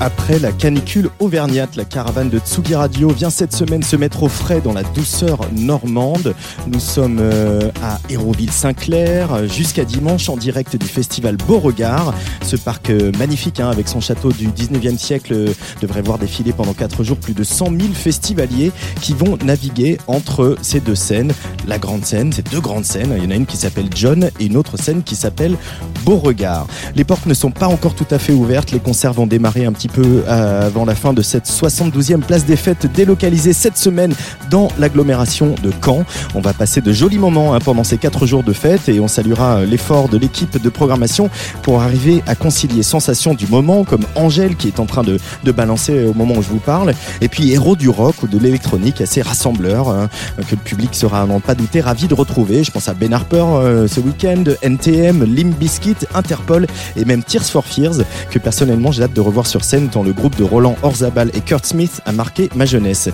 Après la canicule auvergnate, la caravane de Tsugi Radio vient cette semaine se mettre au frais dans la douceur normande. Nous sommes euh, à Hérouville-Saint-Clair jusqu'à dimanche en direct du festival Beauregard. Ce parc euh, magnifique hein, avec son château du 19e siècle euh, devrait voir défiler pendant 4 jours plus de 100 000 festivaliers qui vont naviguer entre ces deux scènes. La grande scène, ces deux grandes scènes. Il y en a une qui s'appelle John et une autre scène qui s'appelle Beauregard. Les portes ne sont pas encore tout à fait ouvertes. Les concerts vont démarrer un petit peu euh, avant la fin de cette 72e place des fêtes délocalisée cette semaine dans l'agglomération de Caen. On va passer de jolis moments hein, pendant ces quatre jours de fête et on saluera euh, l'effort de l'équipe de programmation pour arriver à concilier sensations du moment comme Angèle qui est en train de, de balancer au moment où je vous parle et puis héros du rock ou de l'électronique assez rassembleur hein, que le public sera à n'en pas douter ravi de retrouver. Je pense à Ben Harper euh, ce week-end, NTM, Limp Bizkit, Interpol et même Tears for Fears que personnellement j'ai hâte de revoir sur scène tant le groupe de Roland Orzabal et Kurt Smith a marqué ma jeunesse.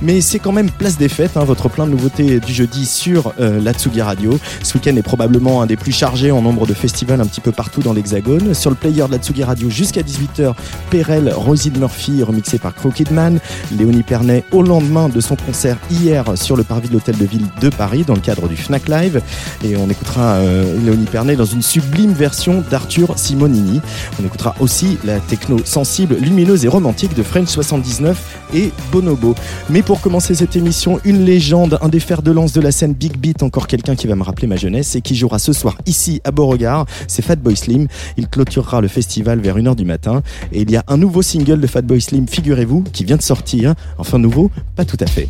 Mais c'est quand même place des fêtes, hein, votre plein de nouveautés du jeudi sur euh, la Tsugi Radio. Ce week-end est probablement un des plus chargés en nombre de festivals un petit peu partout dans l'Hexagone. Sur le player de la Tsugi Radio jusqu'à 18h, Perel, Rosie Murphy, remixé par Crooked Man, Léonie Pernet au lendemain de son concert hier sur le parvis de l'Hôtel de Ville de Paris dans le cadre du Fnac Live. Et on écoutera euh, Léonie Pernet dans une sublime version d'Arthur Simonini. On écoutera aussi la techno sensible, lumineuse et romantique de French 79 et Bonobo. Mais pour commencer cette émission, une légende, un des fers de lance de la scène Big Beat, encore quelqu'un qui va me rappeler ma jeunesse et qui jouera ce soir ici à Beauregard, c'est Fatboy Slim. Il clôturera le festival vers 1h du matin et il y a un nouveau single de Fatboy Slim, figurez-vous, qui vient de sortir. Enfin nouveau, pas tout à fait.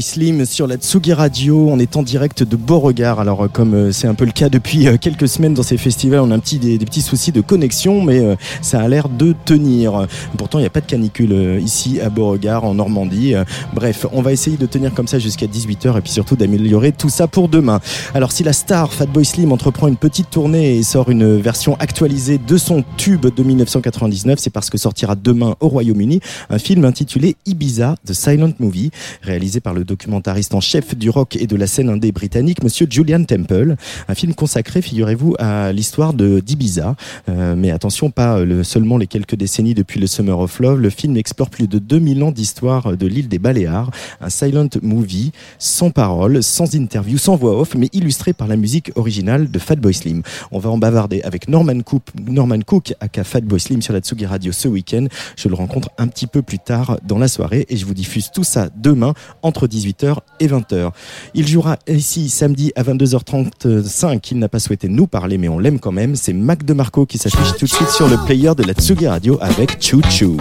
Slim sur la Tsugi Radio. On est en direct de Beauregard. Alors, euh, comme euh, c'est un peu le cas depuis euh, quelques semaines dans ces festivals, on a un petit, des, petits soucis de connexion, mais ça a l'air de tenir. Pourtant, il n'y a pas de canicule ici à Beauregard, en Normandie. Bref, on va essayer de tenir comme ça jusqu'à 18h et puis surtout d'améliorer tout ça pour demain. Alors, si la star Fatboy Slim entreprend une petite tournée et sort une version actualisée de son tube de 1999, c'est parce que sortira demain au Royaume-Uni un film intitulé Ibiza, The Silent Movie, réalisé par le documentariste en chef du rock et de la scène indé britannique, monsieur Julian Temple. Un film consacré, figurez-vous, à l'histoire de d'Ibiza. Euh, mais attention, pas le, seulement les quelques décennies depuis le Summer of Love. Le film explore plus de 2000 ans d'histoire de l'île des Baléares. Un silent movie, sans parole, sans interview, sans voix off, mais illustré par la musique originale de Fatboy Slim. On va en bavarder avec Norman Cook, Norman Cook aka Fatboy Slim sur la Tsugi Radio ce week-end. Je le rencontre un petit peu plus tard dans la soirée et je vous diffuse tout ça demain entre 10 18h et 20h. Il jouera ici samedi à 22h35. Il n'a pas souhaité nous parler, mais on l'aime quand même. C'est Mac DeMarco qui s'affiche tout de suite sur le player de la Tsugi Radio avec Choo Choo.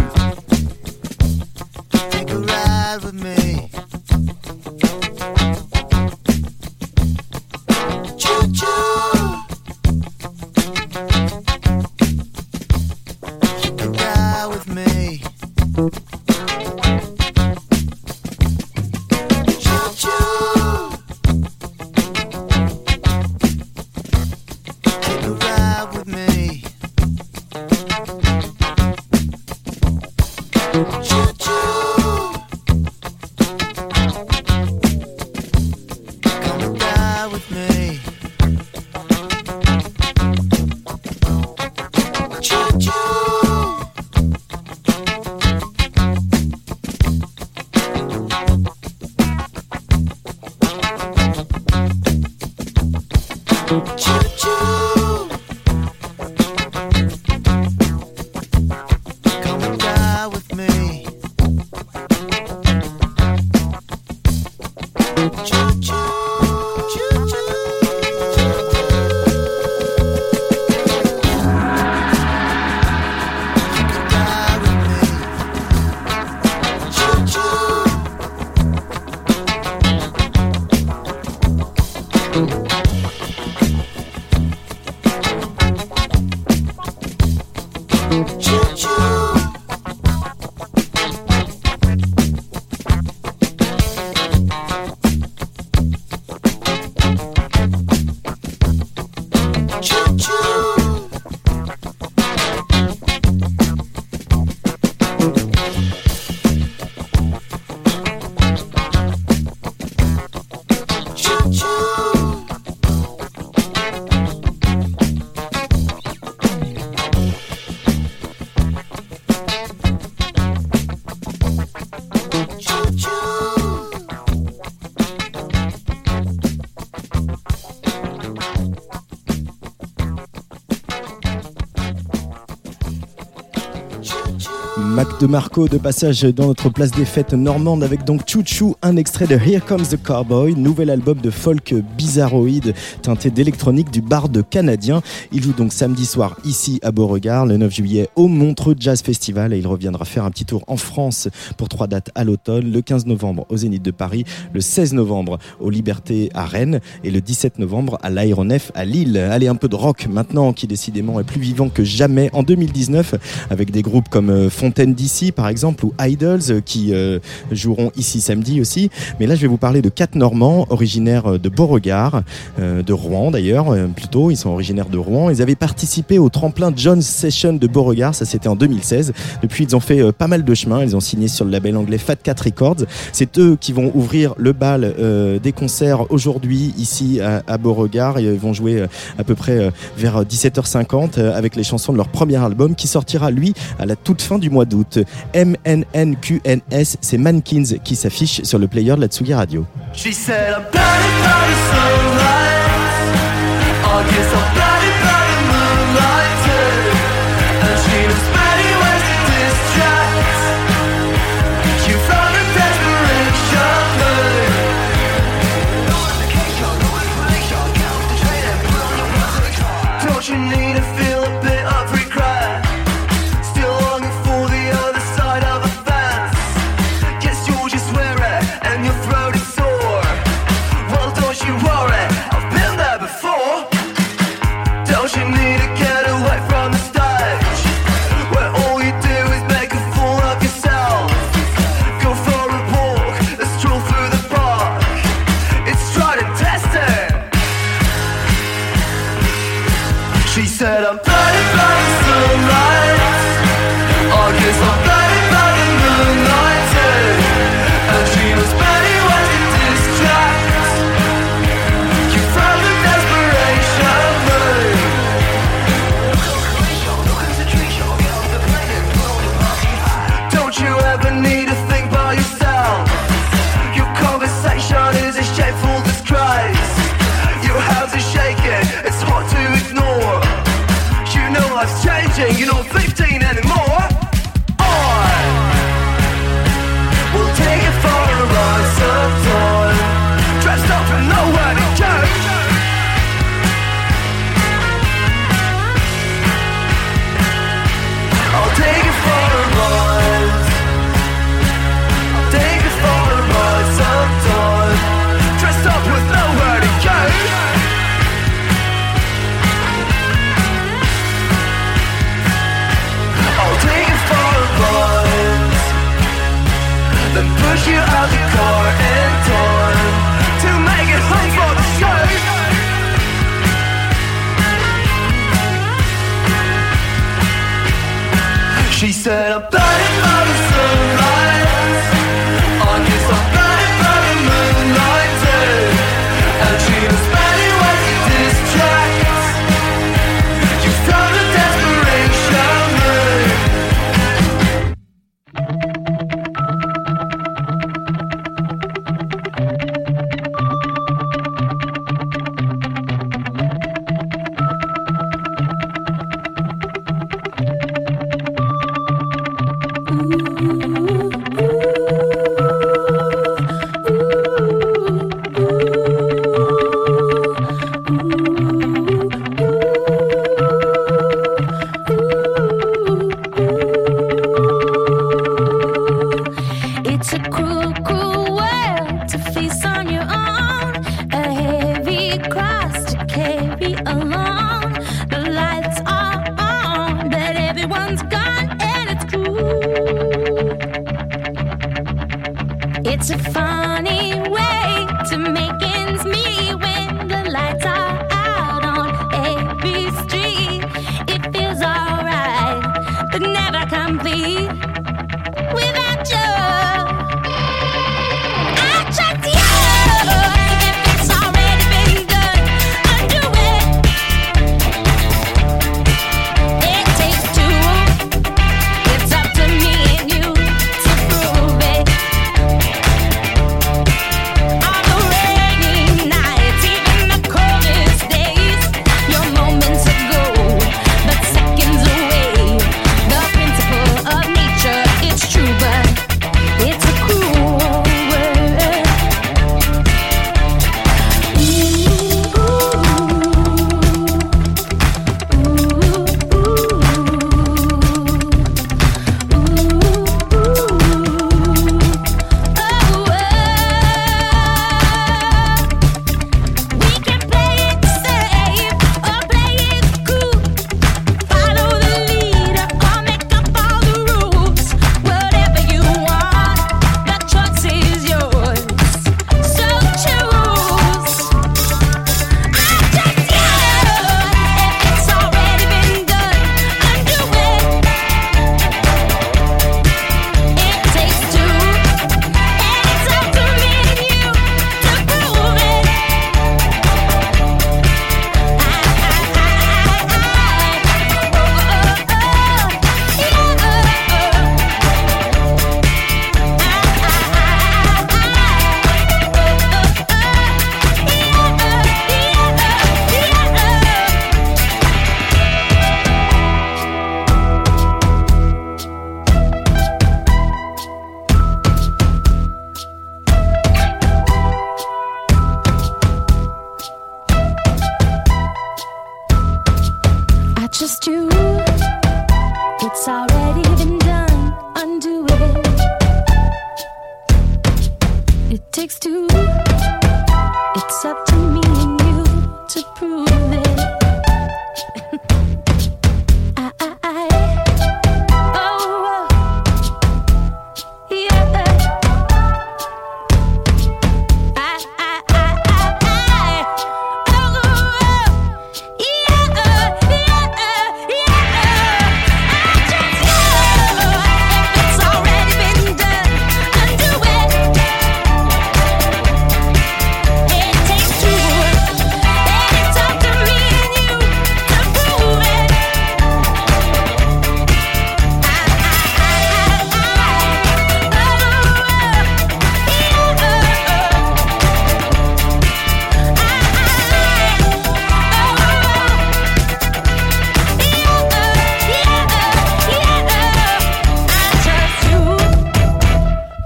De Marco de passage dans notre place des fêtes normande avec donc Chouchou, un extrait de Here Comes the Cowboy, nouvel album de folk bizarroïde teinté d'électronique du barde canadien. Il joue donc samedi soir ici à Beauregard, le 9 juillet au Montreux Jazz Festival et il reviendra faire un petit tour en France pour trois dates à l'automne, le 15 novembre au Zénith de Paris, le 16 novembre au Liberté à Rennes et le 17 novembre à l'Aéronef à Lille. Allez, un peu de rock maintenant qui décidément est plus vivant que jamais en 2019 avec des groupes comme euh, Fontaine d'ici par exemple ou Idols euh, qui euh, joueront ici samedi aussi. Mais là je vais vous parler de quatre Normands originaires de Beauregard, de Rouen d'ailleurs plutôt. Ils sont originaires de Rouen. Ils avaient participé au tremplin John Session de Beauregard, ça c'était en 2016. Depuis ils ont fait pas mal de chemin. Ils ont signé sur le label anglais Fat Cat Records. C'est eux qui vont ouvrir le bal des concerts aujourd'hui ici à, à, Beauregard. Ils vont jouer à peu près vers 17h50 avec les chansons de leur premier album qui sortira lui à la toute fin du mois d'août titre MNNQNS, c'est Mankins qui s'affiche sur le player de la Tsugi Radio.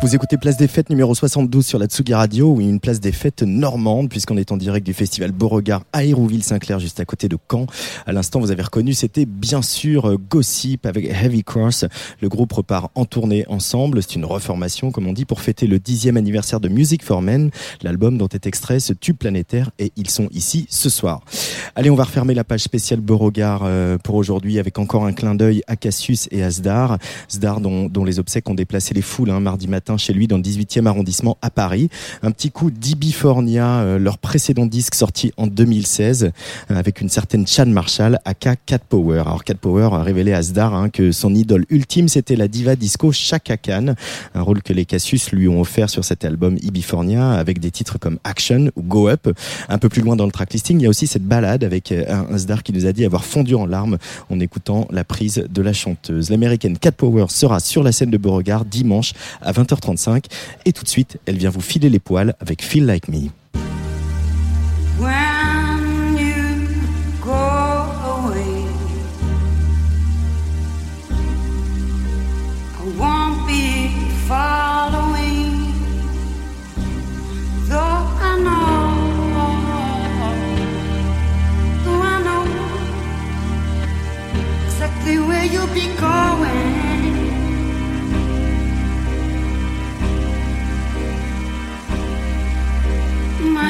Vous écoutez Place des Fêtes numéro 72 sur la Tsugi Radio, ou une place des fêtes normande, puisqu'on est en direct du festival Beauregard à Hérouville-Saint-Clair, juste à côté de Caen. À l'instant, vous avez reconnu, c'était bien sûr euh, Gossip avec Heavy Cross. Le groupe repart en tournée ensemble. C'est une reformation, comme on dit, pour fêter le dixième anniversaire de Music for Men, l'album dont est extrait ce tube planétaire, et ils sont ici ce soir. Allez, on va refermer la page spéciale Beauregard euh, pour aujourd'hui avec encore un clin d'œil à Cassius et à Zdar. Zdar dont, dont les obsèques ont déplacé les foules hein, mardi matin chez lui dans le 18e arrondissement à Paris. Un petit coup d'Ibifornia, euh, leur précédent disque sorti en 2016 euh, avec une certaine Chan Marshall aka Cat Power. Alors Cat Power a révélé à Zdar hein, que son idole ultime c'était la diva disco Chaka Khan, un rôle que les Cassius lui ont offert sur cet album Ibifornia avec des titres comme Action ou Go Up. Un peu plus loin dans le tracklisting, il y a aussi cette balade avec euh, un Zdar qui nous a dit avoir fondu en larmes en écoutant la prise de la chanteuse. L'américaine Cat Power sera sur la scène de Beauregard dimanche à 20h35 et tout de suite, elle vient vous filer les poils avec Feel Like Me.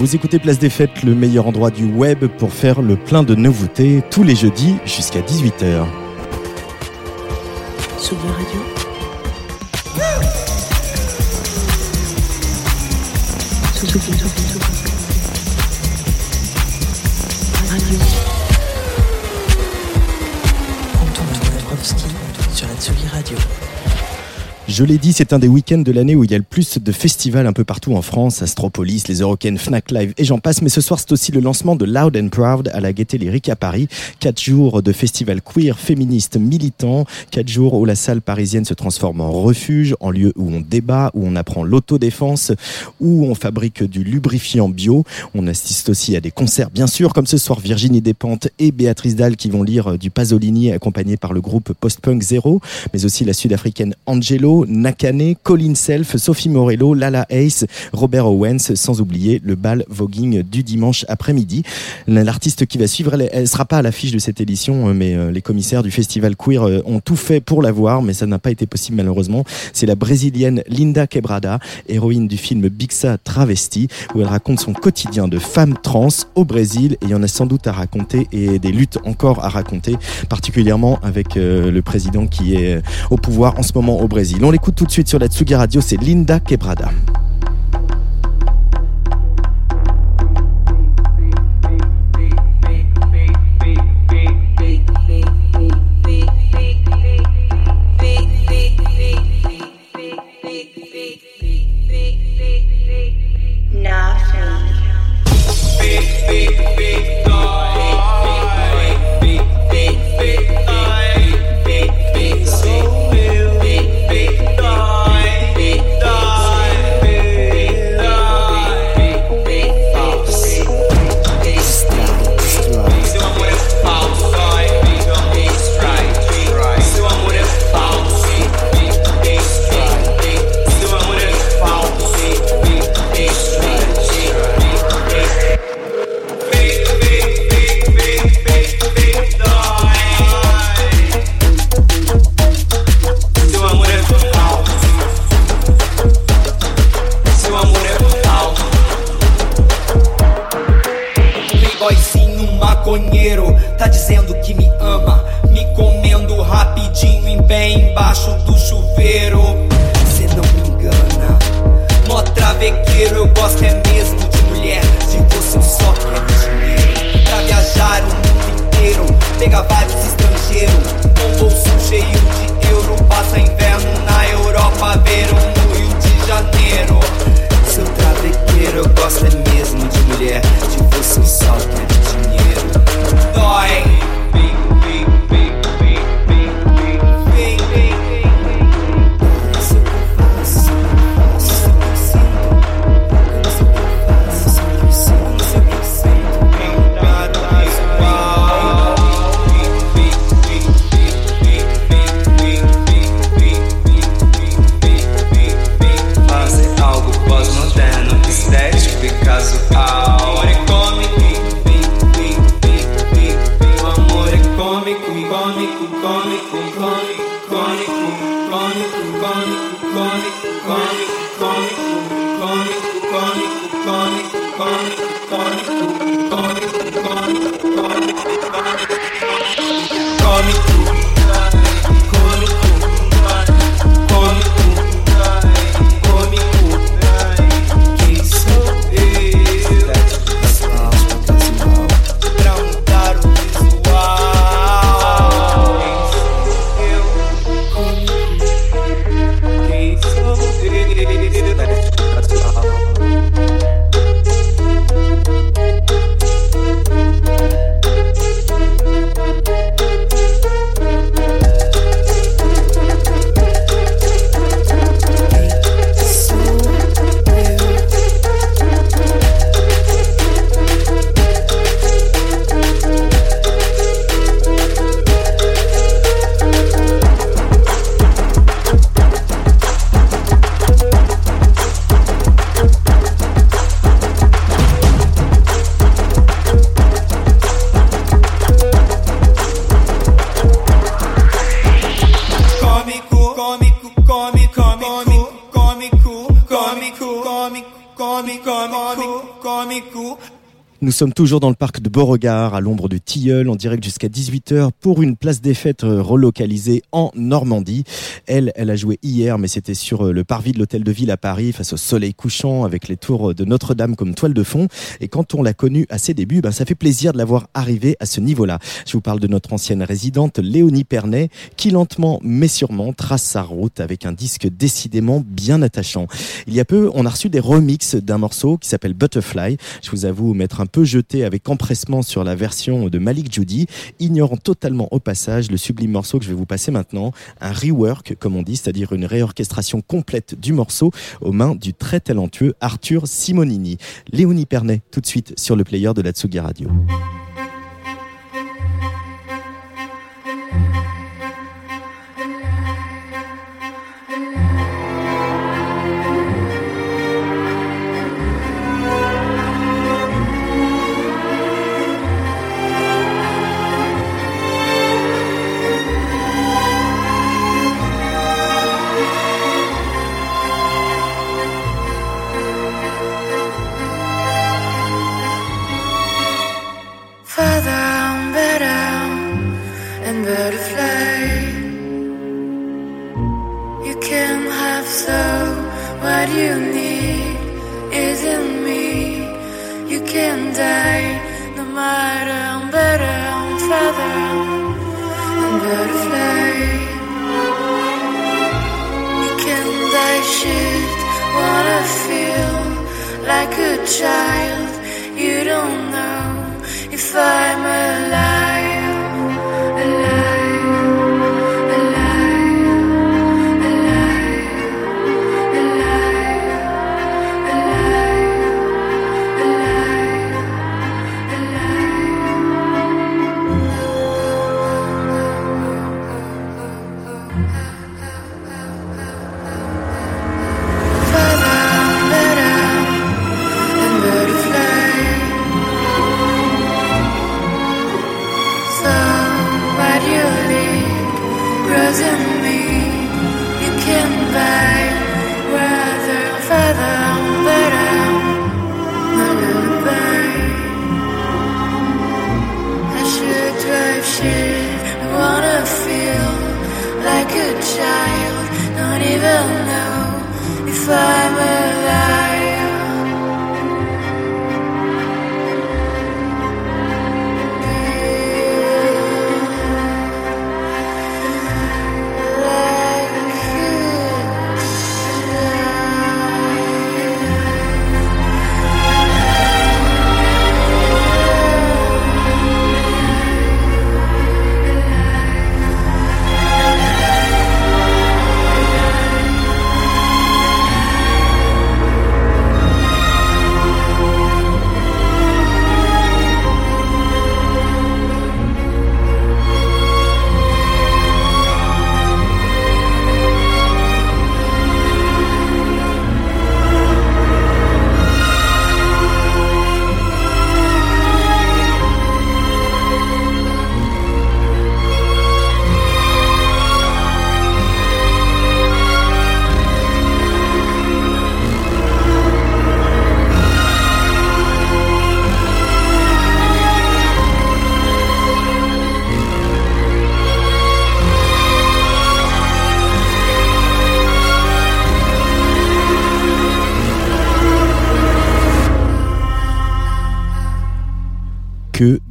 Vous écoutez Place des Fêtes, le meilleur endroit du web pour faire le plein de nouveautés tous les jeudis jusqu'à 18h. Tsugi Radio. Tsugi, Tsugi, Tsugi. Radio. Antoine Dabrowski sur Radio. Je l'ai dit, c'est un des week-ends de l'année où il y a le plus de festivals un peu partout en France, Astropolis, les Eurocaines, Fnac Live et j'en passe. Mais ce soir, c'est aussi le lancement de Loud and Proud à la Gaieté Lyrique à Paris. Quatre jours de festival queer, féministe, militant. Quatre jours où la salle parisienne se transforme en refuge, en lieu où on débat, où on apprend l'autodéfense, où on fabrique du lubrifiant bio. On assiste aussi à des concerts, bien sûr, comme ce soir Virginie Despentes et Béatrice Dalle qui vont lire du Pasolini accompagné par le groupe Post-Punk Zero, mais aussi la sud-africaine Angelo, Nakane, Colin Self, Sophie Morello, Lala Ace, Robert Owens, sans oublier le bal voguing du dimanche après-midi. L'artiste qui va suivre, elle, elle sera pas à l'affiche de cette édition, euh, mais euh, les commissaires du festival queer euh, ont tout fait pour la voir, mais ça n'a pas été possible malheureusement. C'est la brésilienne Linda Quebrada, héroïne du film Bixa Travesti, où elle raconte son quotidien de femme trans au Brésil, et il y en a sans doute à raconter et des luttes encore à raconter, particulièrement avec le président qui est au pouvoir en ce moment au Brésil. L'écoute tout de suite sur la Tsugi Radio, c'est Linda Quebrada. Sommes toujours dans le parc de Beauregard, à l'ombre du Tilleul, en direct jusqu'à 18h pour une place des fêtes relocalisée en Normandie. Elle, elle a joué hier, mais c'était sur euh, le parvis de l'hôtel de ville à Paris, face au soleil couchant, avec les tours de Notre-Dame comme toile de fond. Et quand on l'a connue à ses débuts, ben, ça fait plaisir de la voir arriver à ce niveau-là. Je vous parle de notre ancienne résidente, Léonie Pernet, qui lentement mais sûrement trace sa route avec un disque décidément bien attachant. Il y a peu, on a reçu des remixes d'un morceau qui s'appelle Butterfly. Je vous avoue mettre un peu jeté avec empressement sur la version de Malik Judy, ignorant totalement au passage le sublime morceau que je vais vous passer maintenant, un rework comme on dit, c'est-à-dire une réorchestration complète du morceau aux mains du très talentueux Arthur Simonini. Léonie Pernet, tout de suite sur le player de la Tsugi Radio. Wanna feel like a child. You don't know if I'm alive,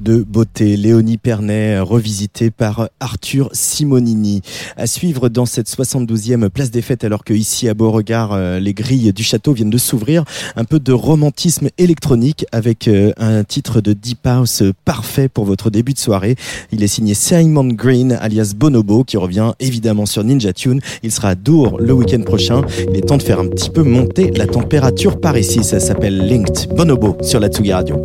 de beauté. Léonie Pernet, revisitée par Arthur Simonini. À suivre dans cette 72e place des fêtes, alors que ici à Beauregard, euh, les grilles du château viennent de s'ouvrir. Un peu de romantisme électronique avec euh, un titre de Deep House parfait pour votre début de soirée. Il est signé Simon Green, alias Bonobo, qui revient évidemment sur Ninja Tune. Il sera à Dour le week-end prochain. Il est temps de faire un petit peu monter la température par ici. Ça s'appelle Linked. Bonobo sur la Tsugi Radio.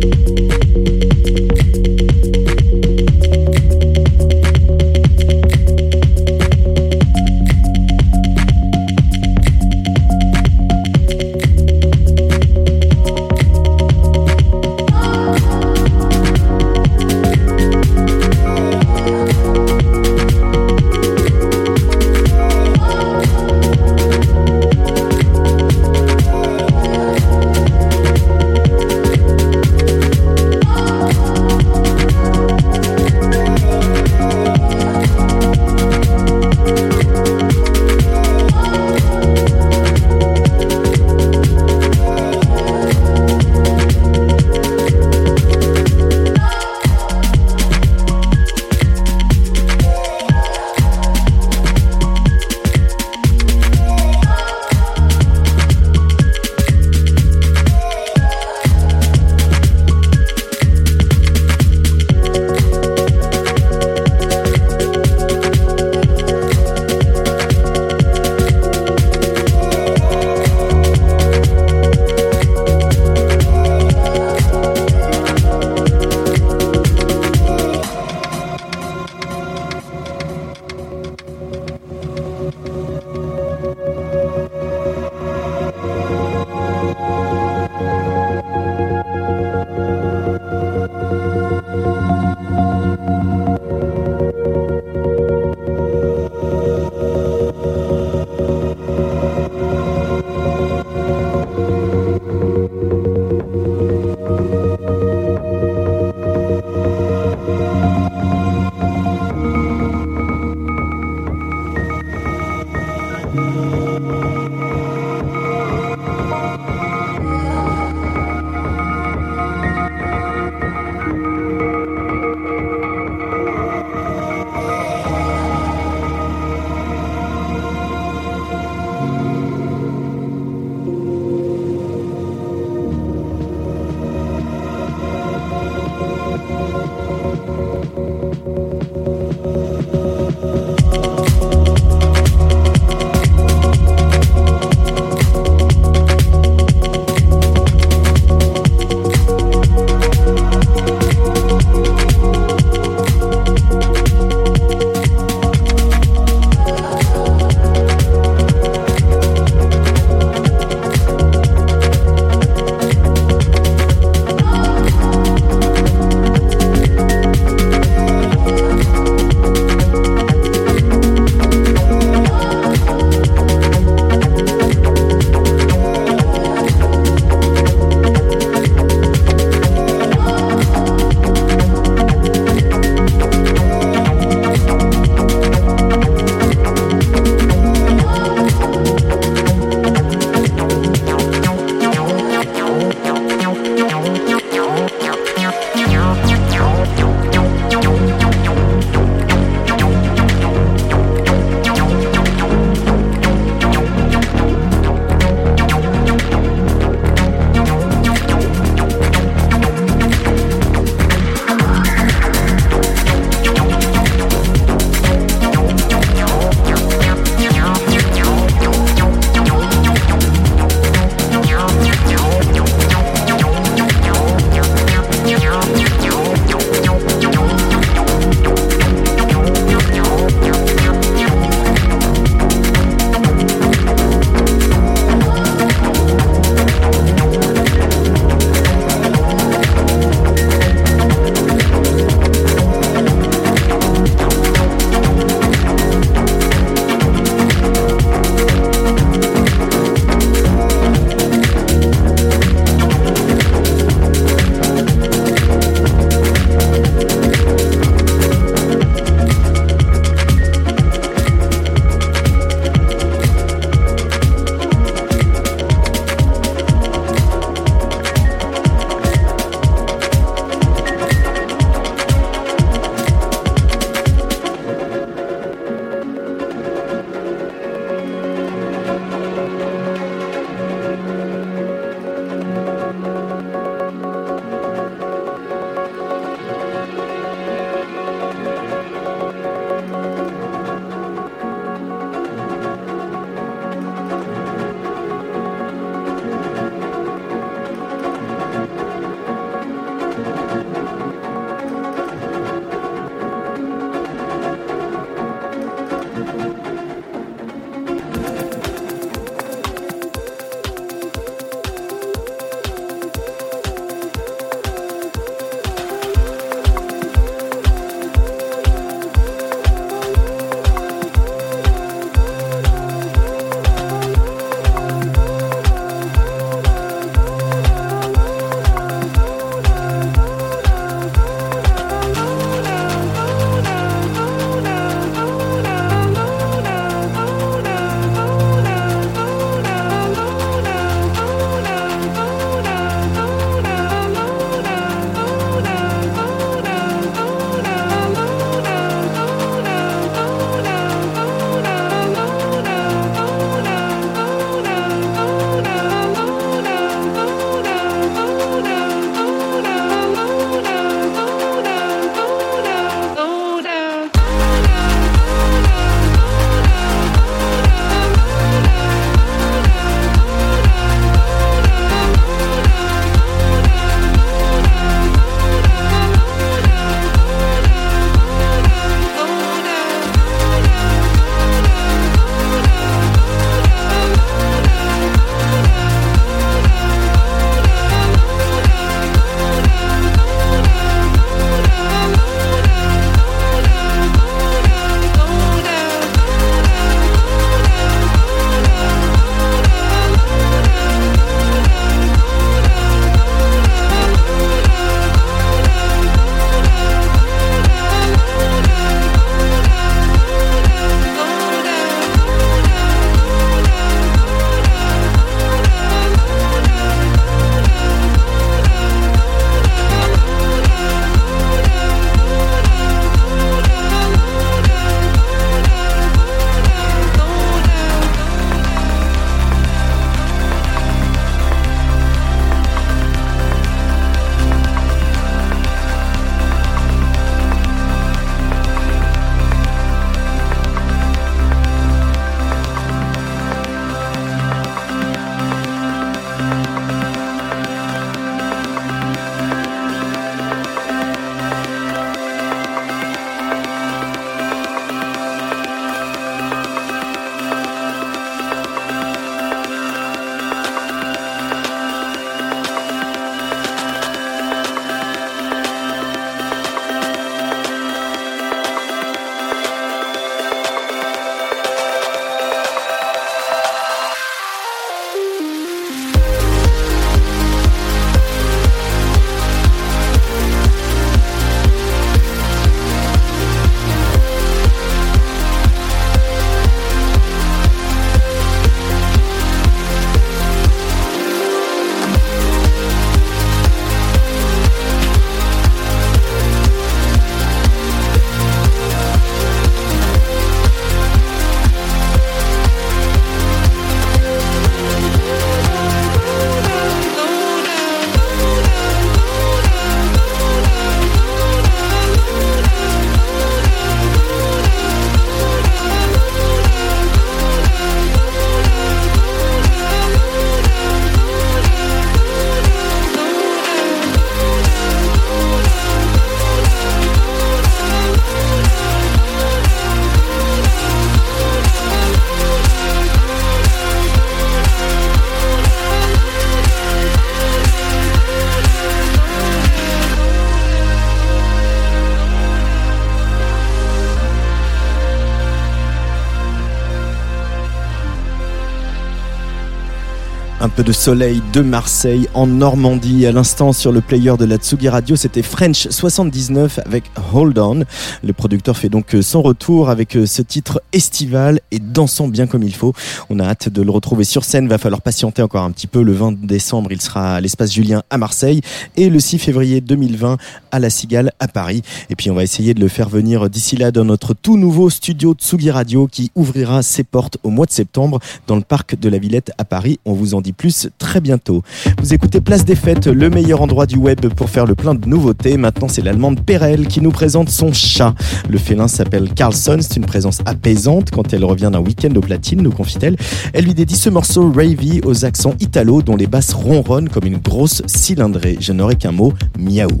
Un peu de soleil de Marseille en Normandie. À l'instant, sur le player de la Tsugi Radio, c'était French 79 avec Hold On. Le producteur fait donc son retour avec ce titre estival et dansant bien comme il faut. On a hâte de le retrouver sur scène. Va falloir patienter encore un petit peu. Le 20 décembre, il sera à l'espace Julien à Marseille et le 6 février 2020 à la Cigale à Paris. Et puis, on va essayer de le faire venir d'ici là dans notre tout nouveau studio Tsugi Radio qui ouvrira ses portes au mois de septembre dans le parc de la Villette à Paris. On vous en dit plus très bientôt. Vous écoutez Place des Fêtes, le meilleur endroit du web pour faire le plein de nouveautés. Maintenant, c'est l'allemande Perel qui nous présente son chat. Le félin s'appelle Carlson. C'est une présence apaisante quand elle revient d'un week-end au platine, nous confie-t-elle. Elle lui dédie ce morceau Ravy aux accents italo dont les basses ronronnent comme une grosse cylindrée. Je n'aurai qu'un mot, miaou.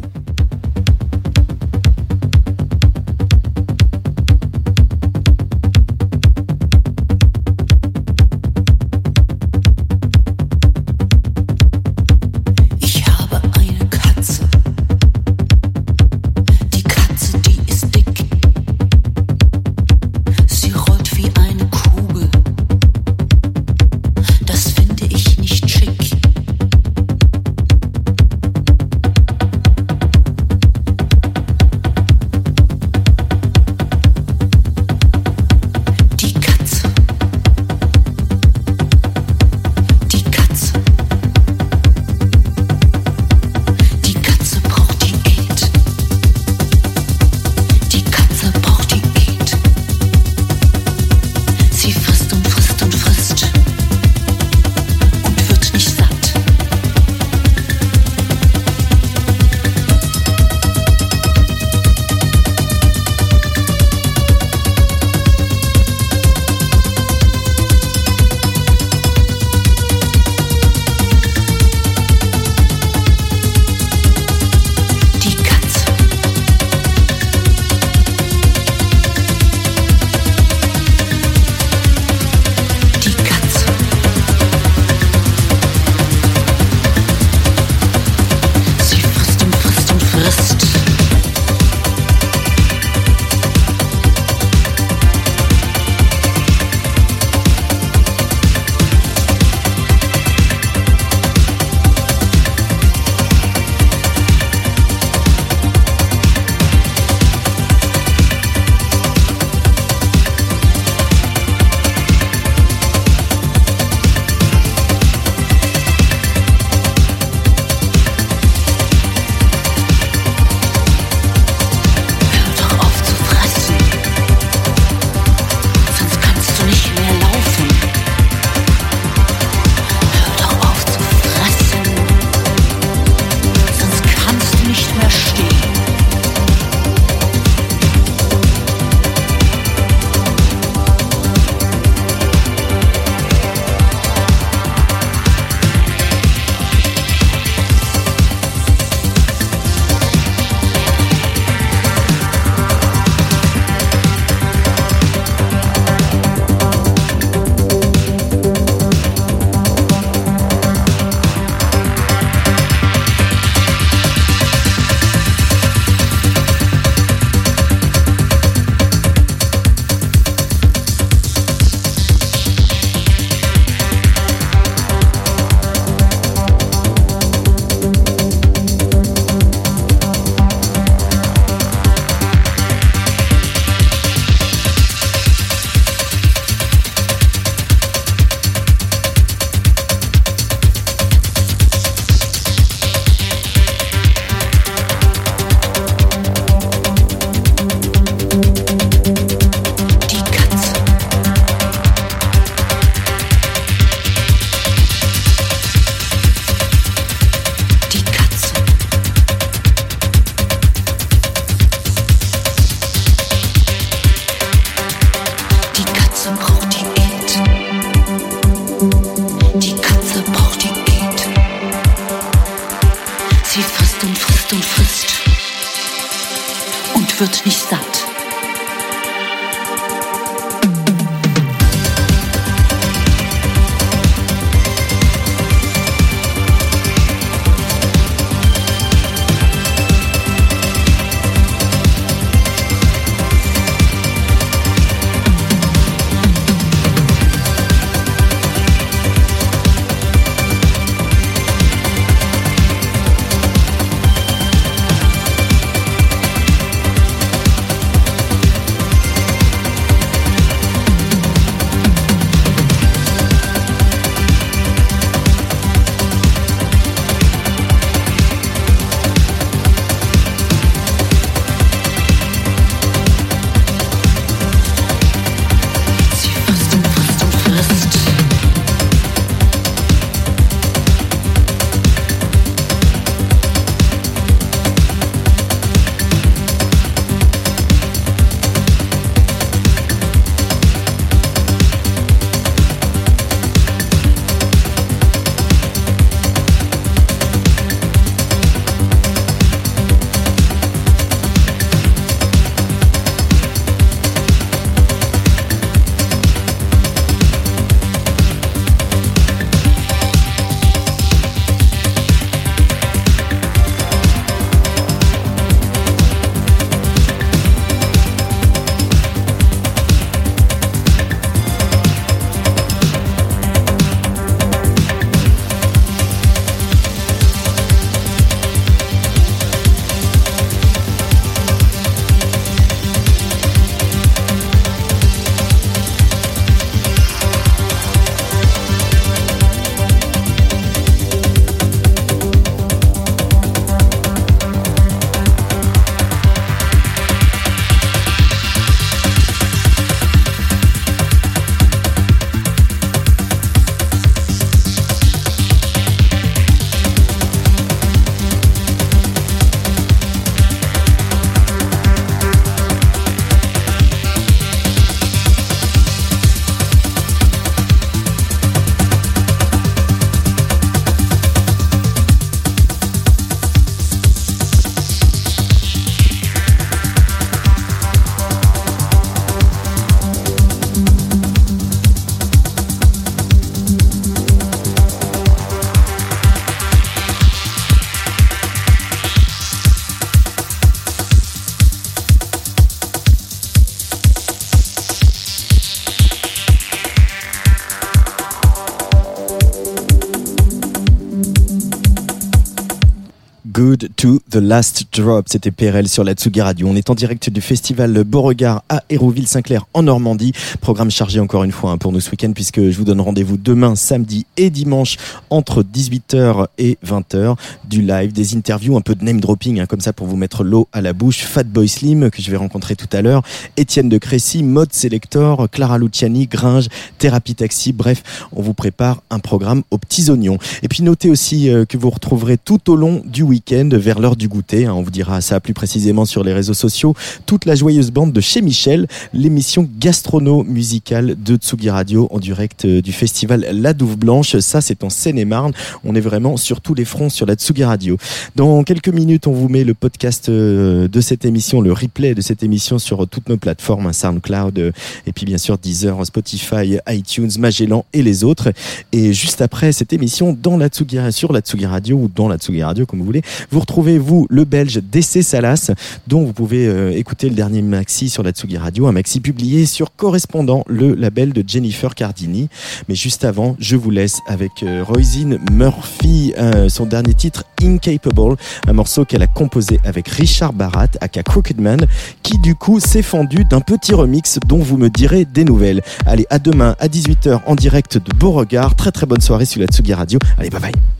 To the Last Drop. C'était PRL sur la Tsugi Radio. On est en direct du festival Beauregard à Hérouville-Saint-Clair en Normandie. Programme chargé encore une fois hein, pour nous ce week-end puisque je vous donne rendez-vous demain, samedi et dimanche entre 18h et 20h. Du live, des interviews, un peu de name dropping hein, comme ça pour vous mettre l'eau à la bouche. Fatboy Slim que je vais rencontrer tout à l'heure. Étienne de Crécy, Mode Selector, Clara Luciani, Gringe, Thérapie Taxi. Bref, on vous prépare un programme aux petits oignons. Et puis notez aussi euh, que vous retrouverez tout au long du week-end vers l'heure du goûter. Hein, on vous dira ça plus précisément sur les réseaux sociaux. Toute la joyeuse bande de chez Michel, l'émission gastrono-musicale de Tsugi Radio en direct euh, du festival La Douve Blanche. Ça, c'est en Seine-et-Marne. On est vraiment sur tous les fronts sur la Tsugi Radio. Dans quelques minutes, on vous met le podcast euh, de cette émission, le replay de cette émission sur toutes nos plateformes, hein, SoundCloud, euh, et puis bien sûr Deezer, Spotify, iTunes, Magellan et les autres. Et juste après cette émission, dans la Tsugi, sur la Tsugi Radio ou dans la Tsugi Radio, comme vous voulez, vous retrouvez, vous, le belge DC Salas, dont vous pouvez euh, écouter le dernier maxi sur la Tsugi Radio, un maxi publié sur Correspondant, le label de Jennifer Cardini. Mais juste avant, je vous laisse avec euh, Roisin Murphy, euh, son dernier titre, Incapable, un morceau qu'elle a composé avec Richard Barat, aka Crooked Man, qui du coup s'est fendu d'un petit remix dont vous me direz des nouvelles. Allez, à demain à 18h en direct de Beauregard. Très très bonne soirée sur la Tsugi Radio. Allez, bye bye.